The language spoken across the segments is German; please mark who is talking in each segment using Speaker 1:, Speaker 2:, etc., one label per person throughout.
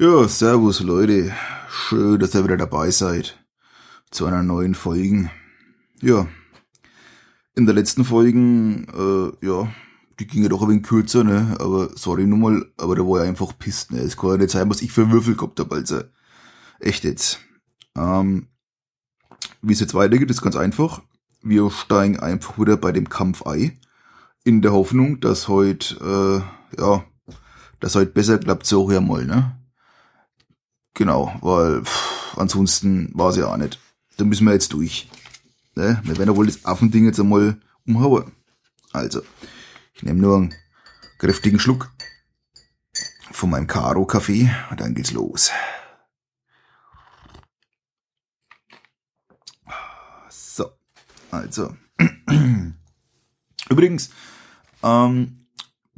Speaker 1: Ja, servus Leute. Schön, dass ihr wieder dabei seid. Zu einer neuen Folge. Ja. In der letzten Folgen, äh, ja, die ging ja doch ein wenig kürzer, ne? Aber sorry nur mal, aber da war ja einfach pisst, ne? Es kann ja nicht sein, was ich für Würfel gehabt hab, also. Echt jetzt. Ähm, wie es jetzt weitergeht, ist ganz einfach. Wir steigen einfach wieder bei dem Kampf ein. In der Hoffnung, dass heute, äh, ja, dass heute besser klappt, so ja mal, ne? Genau, weil pff, ansonsten war es ja auch nicht. Da müssen wir jetzt durch. Ne? Wir werden ja wohl das Affending jetzt einmal umhauen. Also, ich nehme nur einen kräftigen Schluck von meinem Karo-Kaffee und dann geht's los. So, also. Übrigens, ähm,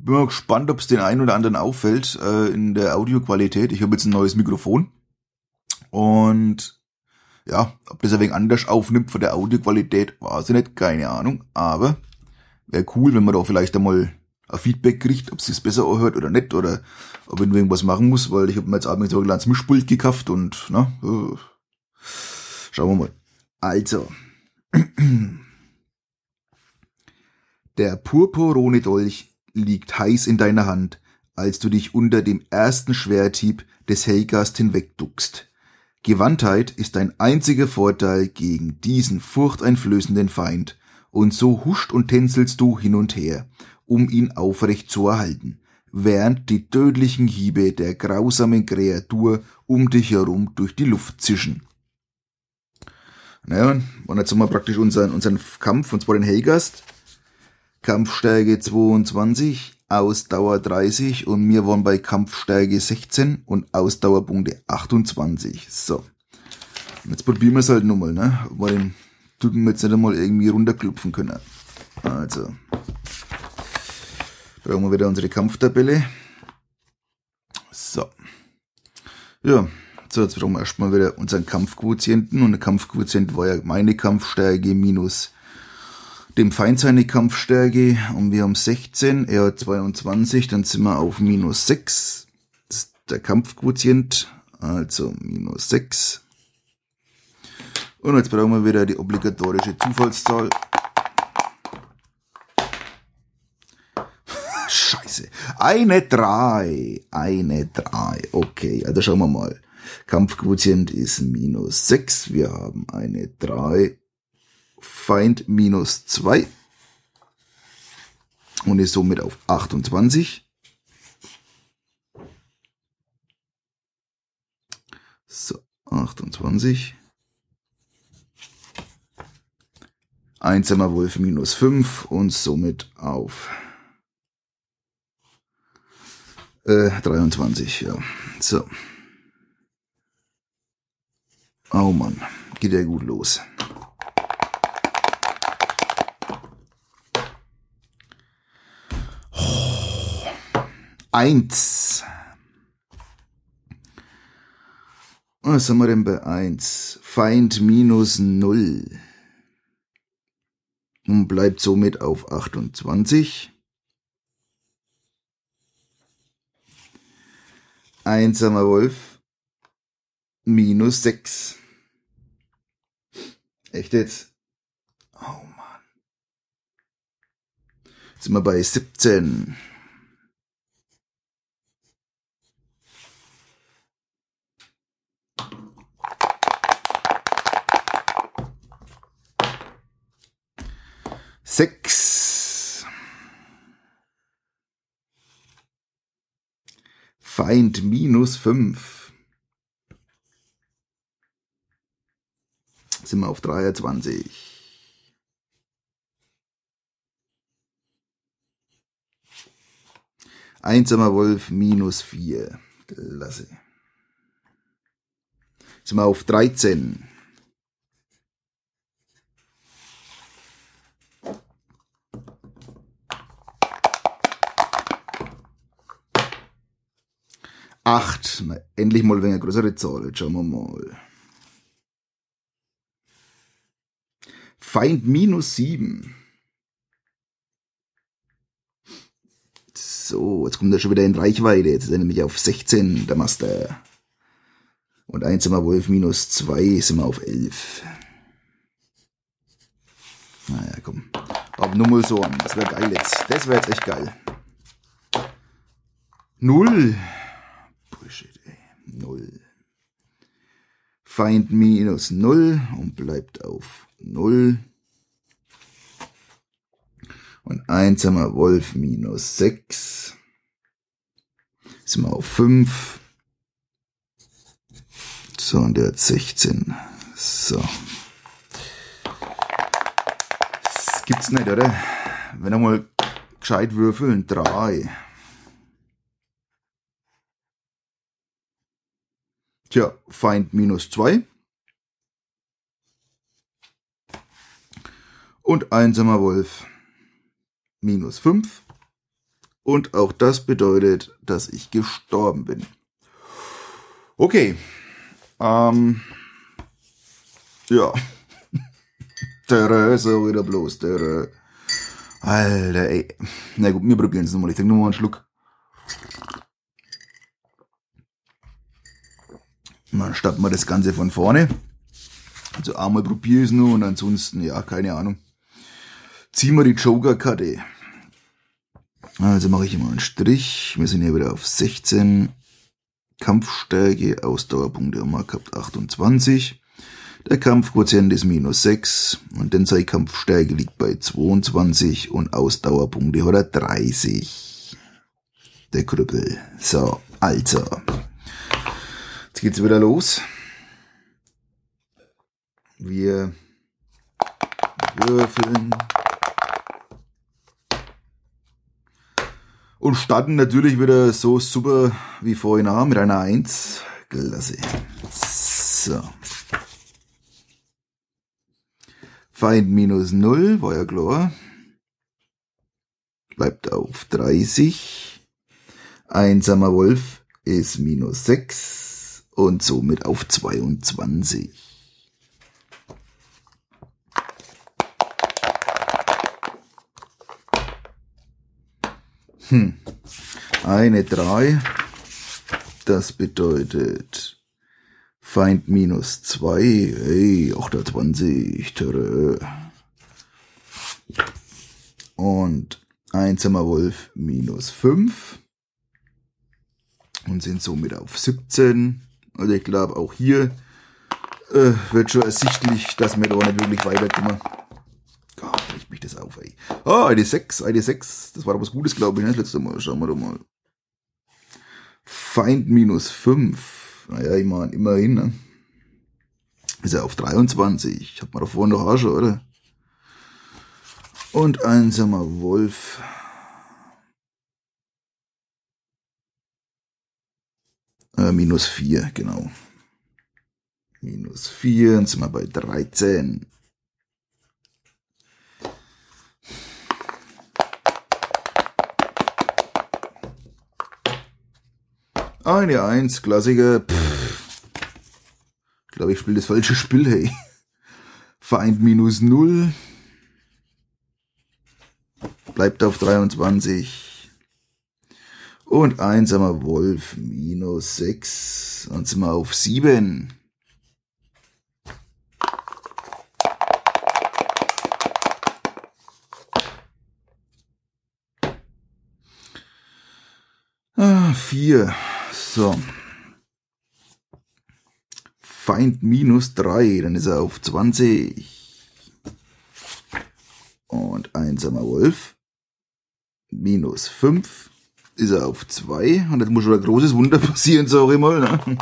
Speaker 1: bin mal gespannt, ob es den einen oder anderen auffällt äh, in der Audioqualität. Ich habe jetzt ein neues Mikrofon und ja, ob das ein wenig anders aufnimmt von der Audioqualität, weiß ich nicht, keine Ahnung. Aber wäre cool, wenn man da vielleicht einmal ein Feedback kriegt, ob sie es besser hört oder nicht oder ob ich irgendwas machen muss, weil ich habe mir jetzt abends so ein kleines Mischpult gekauft und na, äh, schauen wir mal. Also, der purpurone Dolch liegt heiß in deiner Hand, als du dich unter dem ersten Schwerthieb des Helgast hinwegduckst. Gewandtheit ist dein einziger Vorteil gegen diesen furchteinflößenden Feind, und so huscht und tänzelst du hin und her, um ihn aufrecht zu erhalten, während die tödlichen Hiebe der grausamen Kreatur um dich herum durch die Luft zischen. Naja, und jetzt haben wir praktisch unseren, unseren Kampf, und zwar den Helgast, Kampfstärke 22, Ausdauer 30 und wir waren bei Kampfstärke 16 und Ausdauerpunkte 28. So. Jetzt probieren wir es halt nochmal, ne? Wir den Typen jetzt nicht einmal irgendwie runterklopfen können. Also. Haben wir wieder unsere Kampftabelle. So. Ja. So, jetzt brauchen wir erstmal wieder unseren Kampfquotienten und der Kampfquotient war ja meine Kampfstärke minus dem Feind seine Kampfstärke und wir haben 16, er hat 22, dann sind wir auf minus 6. Das ist der Kampfquotient, also minus 6. Und jetzt brauchen wir wieder die obligatorische Zufallszahl. Scheiße. Eine 3. Eine 3. Okay, also schauen wir mal. Kampfquotient ist minus 6. Wir haben eine 3 Feind minus 2 und ist somit auf 28. So, 28. Einsamer Wolf minus 5 und somit auf äh, 23, ja. So. Oh Mann, geht ja gut los. Eins. Was haben wir denn bei eins? Feind minus null Und bleibt somit auf 28. Einsamer Wolf minus sechs. Echt jetzt? Oh Mann. Jetzt sind wir bei 17. Sechs. Feind minus fünf. Sind wir auf 23. Einsamer Wolf minus vier. Klasse. Sind wir auf 13. Acht. Na, endlich mal eine größere Zahl. Jetzt schauen wir mal. Feind minus sieben. So, jetzt kommt er schon wieder in Reichweite. Jetzt ist er nämlich auf 16, der Master. Und 1 mal Wolf minus 2 sind wir auf 11. Naja, komm. Aber nur mal so an. Das wäre geil jetzt. Das wäre jetzt echt geil. Null. Bullshit, ey. Null. Feind minus 0 und bleibt auf 0. Und 1 haben wir Wolf minus 6. Sind wir auf 5. So, und der hat 16. So. Das gibt's nicht, oder? Wenn er mal gescheit würfeln, 3. Tja, Feind minus 2. Und einsamer Wolf minus 5. Und auch das bedeutet, dass ich gestorben bin. Okay. Ähm. Ja. Terror, so wieder bloß, Terror. Alter, ey. Na gut, wir probieren es nochmal. Ich trinke nochmal einen Schluck. Dann starten wir das Ganze von vorne. Also einmal probiere ich es nur und ansonsten, ja, keine Ahnung. Ziehen wir die Joker-Karte. Also mache ich immer einen Strich. Wir sind hier wieder auf 16. Kampfstärke, Ausdauerpunkte haben wir gehabt 28. Der Kampfquotient ist minus 6 und denn seine Kampfstärke liegt bei 22 und Ausdauerpunkte hat er 30. Der Krüppel. So, also. Jetzt geht's wieder los. Wir würfeln. Und starten natürlich wieder so super wie vorhin auch mit einer 1. Klasse. So. Feind minus 0, war ja klar. Bleibt auf 30. Einsamer Wolf ist minus 6 und somit auf 22. Hm. Eine 3. Das bedeutet Feind minus 2. Hey, 28. Törö. Und einsamer Wolf minus 5. Und sind somit auf 17. Also ich glaube, auch hier äh, wird schon ersichtlich, dass wir da nicht wirklich weiterkommen. Gott, bricht mich das auf, ey. Ah, ID6, ID6, das war doch was Gutes, glaube ich, ne? Das letzte Mal, schauen wir doch mal. Feind minus 5. Naja, ich meine, immerhin, ne? Ist er auf 23. Hat man doch vorhin noch schon, oder? Und einsamer Wolf. Äh, minus 4, genau. Minus 4, dann sind wir bei 13. Eine Eins, Klassiker. Pff. Ich glaube, ich spiele das falsche Spiel, hey. Feind minus 0. Bleibt auf 23. Und einsamer Wolf minus 6. Dann sind wir auf 7. Ah, 4. So. Feind minus 3. Dann ist er auf 20. Und einsamer Wolf minus 5 ist er auf zwei. Und jetzt muss schon ein großes Wunder passieren, sag ich mal. Ne?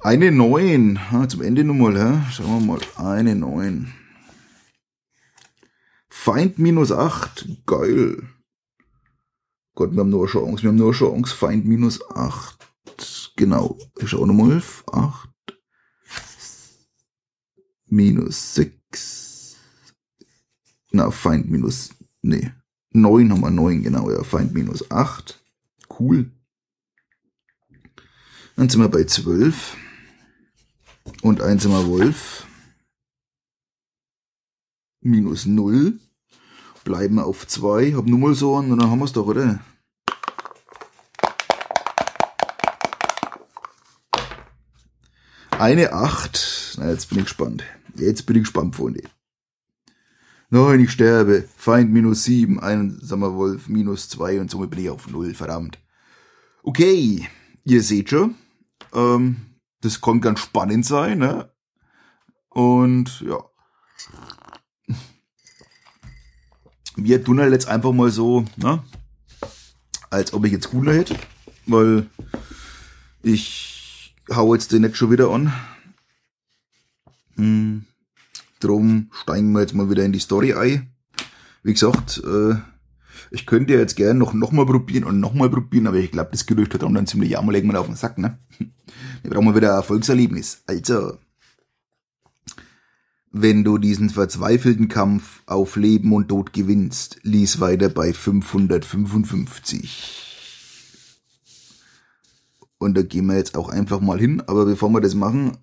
Speaker 1: Eine neun. zum Ende nochmal. Ja? Schauen wir mal. Eine neun. Feind minus acht. Geil. Gott, wir haben nur eine Chance. Wir haben nur eine Chance. Feind minus acht. Genau. Ich schau nochmal. Acht. Minus sechs na, Feind minus, nee, 9 haben wir 9, genau, ja, Feind minus 8. Cool. Dann sind wir bei 12. Und 1 sind wir Wolf. Minus 0. Bleiben wir auf 2. Hab nur mal so an, und dann haben wir es doch, oder? Eine 8. Na, jetzt bin ich gespannt. Jetzt bin ich gespannt, Freunde. Nein, ich sterbe. Feind minus sieben, einsamer Wolf minus zwei und somit bin ich auf null, verdammt. Okay, ihr seht schon, ähm, das kann ganz spannend sein, ne? Und ja. Wir tun halt jetzt einfach mal so, ne? Als ob ich jetzt cooler hätte, weil ich hau jetzt den nicht schon wieder an. Hm. Drum steigen wir jetzt mal wieder in die Story ein. Wie gesagt, äh, ich könnte jetzt gerne noch, noch mal probieren und noch mal probieren, aber ich glaube, das Gerücht hat dann ziemlich ja, mal legen wir auf den Sack, ne? Wir brauchen mal wieder ein Erfolgserlebnis. Also, wenn du diesen verzweifelten Kampf auf Leben und Tod gewinnst, lies weiter bei 555. Und da gehen wir jetzt auch einfach mal hin, aber bevor wir das machen,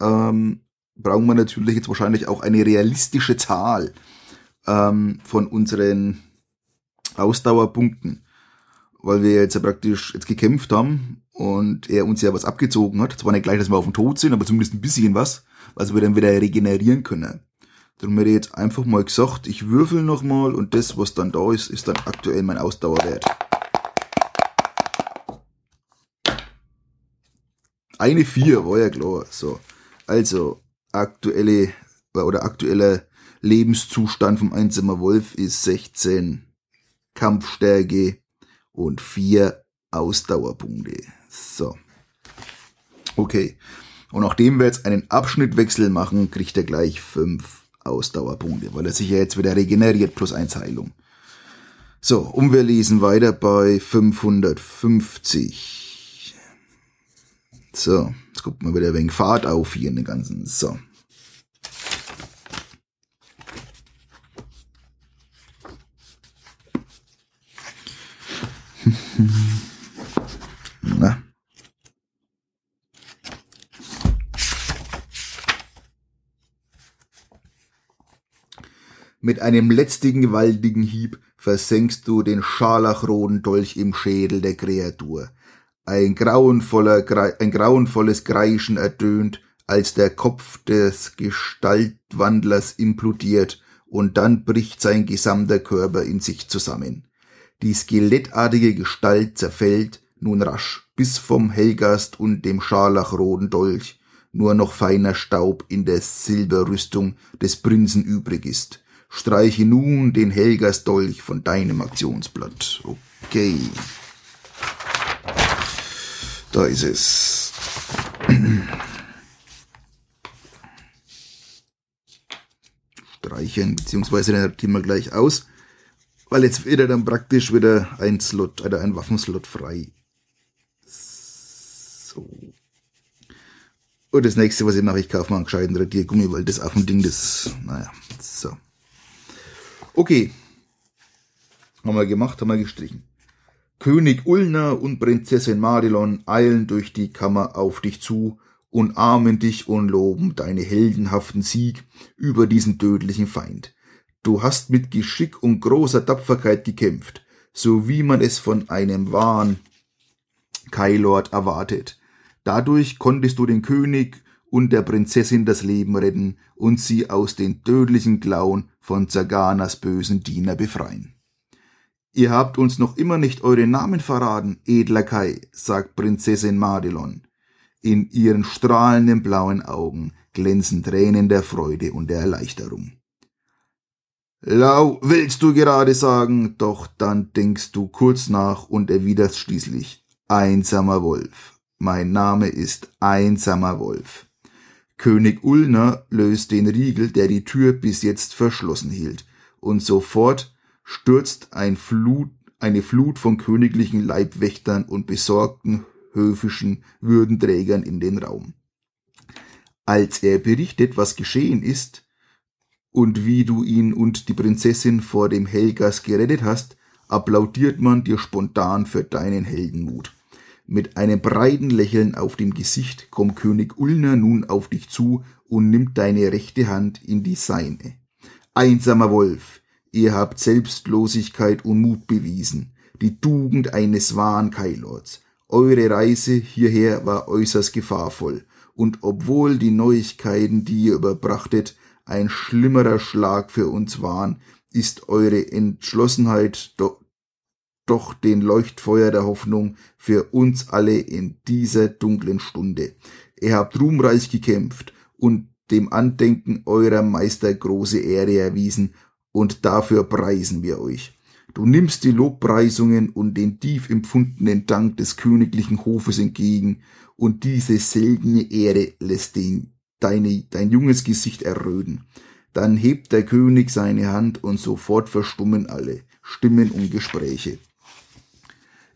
Speaker 1: ähm, brauchen wir natürlich jetzt wahrscheinlich auch eine realistische Zahl ähm, von unseren Ausdauerpunkten, weil wir jetzt ja praktisch jetzt gekämpft haben und er uns ja was abgezogen hat. Zwar nicht gleich, dass wir auf dem Tod sind, aber zumindest ein bisschen was, was wir dann wieder regenerieren können. Darum hätte ich jetzt einfach mal gesagt, ich würfel nochmal und das, was dann da ist, ist dann aktuell mein Ausdauerwert. Eine vier war ja klar. So. Also, aktuelle oder aktueller Lebenszustand vom Einsamer Wolf ist 16 Kampfstärke und 4 Ausdauerpunkte. So. Okay. Und nachdem wir jetzt einen Abschnittwechsel machen, kriegt er gleich 5 Ausdauerpunkte, weil er sich ja jetzt wieder regeneriert plus 1 Heilung. So, und wir lesen weiter bei 550. So, jetzt guckt mal wieder wenig Fahrt auf hier in den ganzen. So. Na. Mit einem letztigen gewaltigen Hieb versenkst du den scharlachroten Dolch im Schädel der Kreatur. Ein, grauenvoller, ein grauenvolles Kreischen ertönt, als der Kopf des Gestaltwandlers implodiert, und dann bricht sein gesamter Körper in sich zusammen. Die skelettartige Gestalt zerfällt nun rasch, bis vom Helgast und dem scharlachroten Dolch nur noch feiner Staub in der Silberrüstung des Prinzen übrig ist. Streiche nun den Helgast Dolch von deinem Aktionsblatt. Okay. Da ist es. Streichen, beziehungsweise den notieren wir gleich aus. Weil jetzt wird er dann praktisch wieder ein Slot, oder ein Waffenslot frei. So. Und das nächste, was ich mache, ich kaufe mal einen gescheiten Radiergummi, weil das Affending, das, naja, so. Okay. Haben wir gemacht, haben wir gestrichen. König Ulna und Prinzessin Marilon eilen durch die Kammer auf dich zu und armen dich und loben deine heldenhaften Sieg über diesen tödlichen Feind. Du hast mit Geschick und großer Tapferkeit gekämpft, so wie man es von einem wahren Kailord erwartet. Dadurch konntest du den König und der Prinzessin das Leben retten und sie aus den tödlichen Klauen von Zaganas bösen Diener befreien. Ihr habt uns noch immer nicht eure Namen verraten, edler Kai, sagt Prinzessin Madelon. In ihren strahlenden blauen Augen glänzen Tränen der Freude und der Erleichterung. Lau, willst du gerade sagen, doch dann denkst du kurz nach und erwiderst schließlich, einsamer Wolf. Mein Name ist einsamer Wolf. König Ulner löst den Riegel, der die Tür bis jetzt verschlossen hielt, und sofort stürzt ein Flut, eine Flut von königlichen Leibwächtern und besorgten höfischen Würdenträgern in den Raum. Als er berichtet, was geschehen ist, und wie du ihn und die Prinzessin vor dem Helgas gerettet hast, applaudiert man dir spontan für deinen Heldenmut. Mit einem breiten Lächeln auf dem Gesicht kommt König Ulner nun auf dich zu und nimmt deine rechte Hand in die seine. Einsamer Wolf, ihr habt Selbstlosigkeit und Mut bewiesen, die Tugend eines wahren Kailords. Eure Reise hierher war äußerst gefahrvoll, und obwohl die Neuigkeiten, die ihr überbrachtet, ein schlimmerer Schlag für uns waren, ist eure Entschlossenheit do doch den Leuchtfeuer der Hoffnung für uns alle in dieser dunklen Stunde. Ihr habt ruhmreich gekämpft und dem Andenken eurer Meister große Ehre erwiesen, und dafür preisen wir euch. Du nimmst die Lobpreisungen und den tief empfundenen Dank des königlichen Hofes entgegen, und diese seltene Ehre lässt den, deine, dein junges Gesicht erröten. Dann hebt der König seine Hand und sofort verstummen alle Stimmen und Gespräche.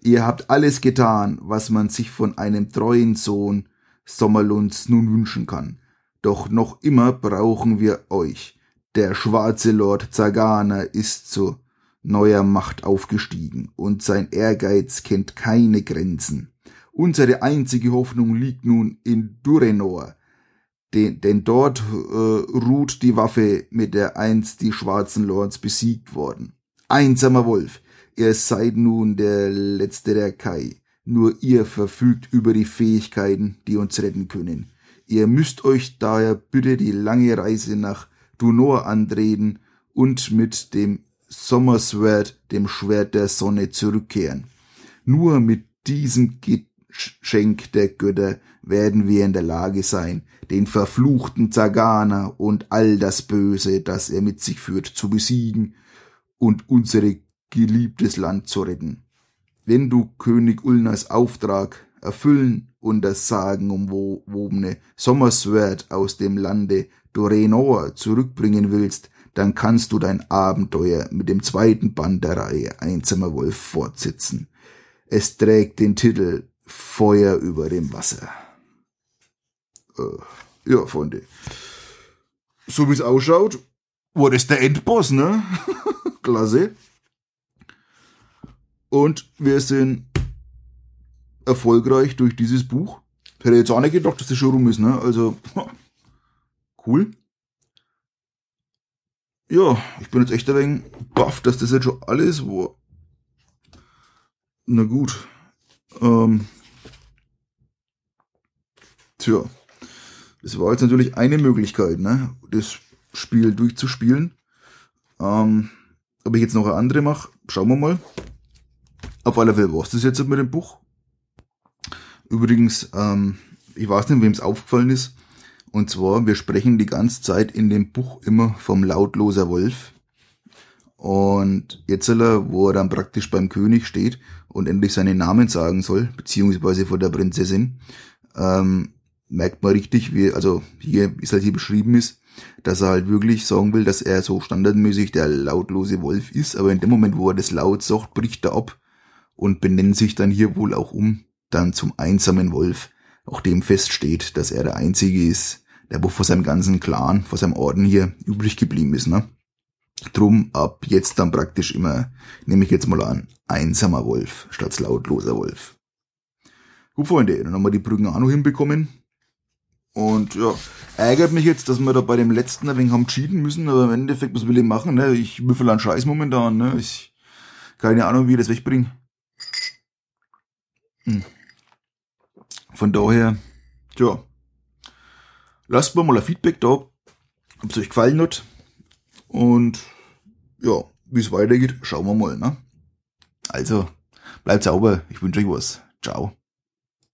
Speaker 1: Ihr habt alles getan, was man sich von einem treuen Sohn Sommerlunds nun wünschen kann. Doch noch immer brauchen wir euch. Der schwarze Lord Zagana ist so neuer Macht aufgestiegen und sein Ehrgeiz kennt keine Grenzen. Unsere einzige Hoffnung liegt nun in Durenor, denn, denn dort äh, ruht die Waffe, mit der einst die schwarzen Lords besiegt worden. Einsamer Wolf, ihr seid nun der letzte der Kai. Nur ihr verfügt über die Fähigkeiten, die uns retten können. Ihr müsst euch daher bitte die lange Reise nach Dunor antreten und mit dem Sommerswert, dem Schwert der Sonne, zurückkehren. Nur mit diesem Geschenk der Götter werden wir in der Lage sein, den verfluchten Zagana und all das Böse, das er mit sich führt, zu besiegen und unsere geliebtes Land zu retten. Wenn du König Ulnas Auftrag erfüllen und das sagenumwobene Sommerswert aus dem Lande Dorenor zurückbringen willst, dann kannst du dein Abenteuer mit dem zweiten Band der Reihe Einsamer Wolf fortsetzen. Es trägt den Titel Feuer über dem Wasser. Äh, ja, Freunde. So wie es ausschaut, war das der Endboss, ne? Klasse. Und wir sind erfolgreich durch dieses Buch. Hätte jetzt auch nicht gedacht, dass das schon rum ist, ne? Also, cool ja, ich bin jetzt echt ein wenig baff, dass das jetzt schon alles war. Na gut. Ähm, tja, das war jetzt natürlich eine Möglichkeit, ne, das Spiel durchzuspielen. Ähm, ob ich jetzt noch eine andere mache, schauen wir mal. Auf alle Fälle war es das jetzt mit dem Buch. Übrigens, ähm, ich weiß nicht, wem es aufgefallen ist. Und zwar, wir sprechen die ganze Zeit in dem Buch immer vom lautloser Wolf. Und jetzt, wo er dann praktisch beim König steht und endlich seinen Namen sagen soll, beziehungsweise vor der Prinzessin, ähm, merkt man richtig, wie, also hier, wie es halt hier beschrieben ist, dass er halt wirklich sagen will, dass er so standardmäßig der lautlose Wolf ist, aber in dem Moment, wo er das laut sagt, bricht er ab und benennt sich dann hier wohl auch um, dann zum einsamen Wolf, auch dem feststeht, dass er der Einzige ist, der vor seinem ganzen Clan, vor seinem Orden hier übrig geblieben ist, ne? Drum ab jetzt dann praktisch immer, nehme ich jetzt mal an, einsamer Wolf statt lautloser Wolf. Gut, Freunde, dann haben wir die Brücken auch noch hinbekommen. Und ja, ärgert mich jetzt, dass wir da bei dem letzten ein wenig haben cheaten müssen, aber im Endeffekt, was will ich machen, ne? Ich würfel an Scheiß momentan, ne? Ich, keine Ahnung, wie ich das wegbringe. Hm. Von daher, tja, Lasst mir mal ein Feedback da, ob es euch gefallen hat. Und ja, wie es weitergeht, schauen wir mal. Ne? Also, bleibt sauber. Ich wünsche euch was. Ciao.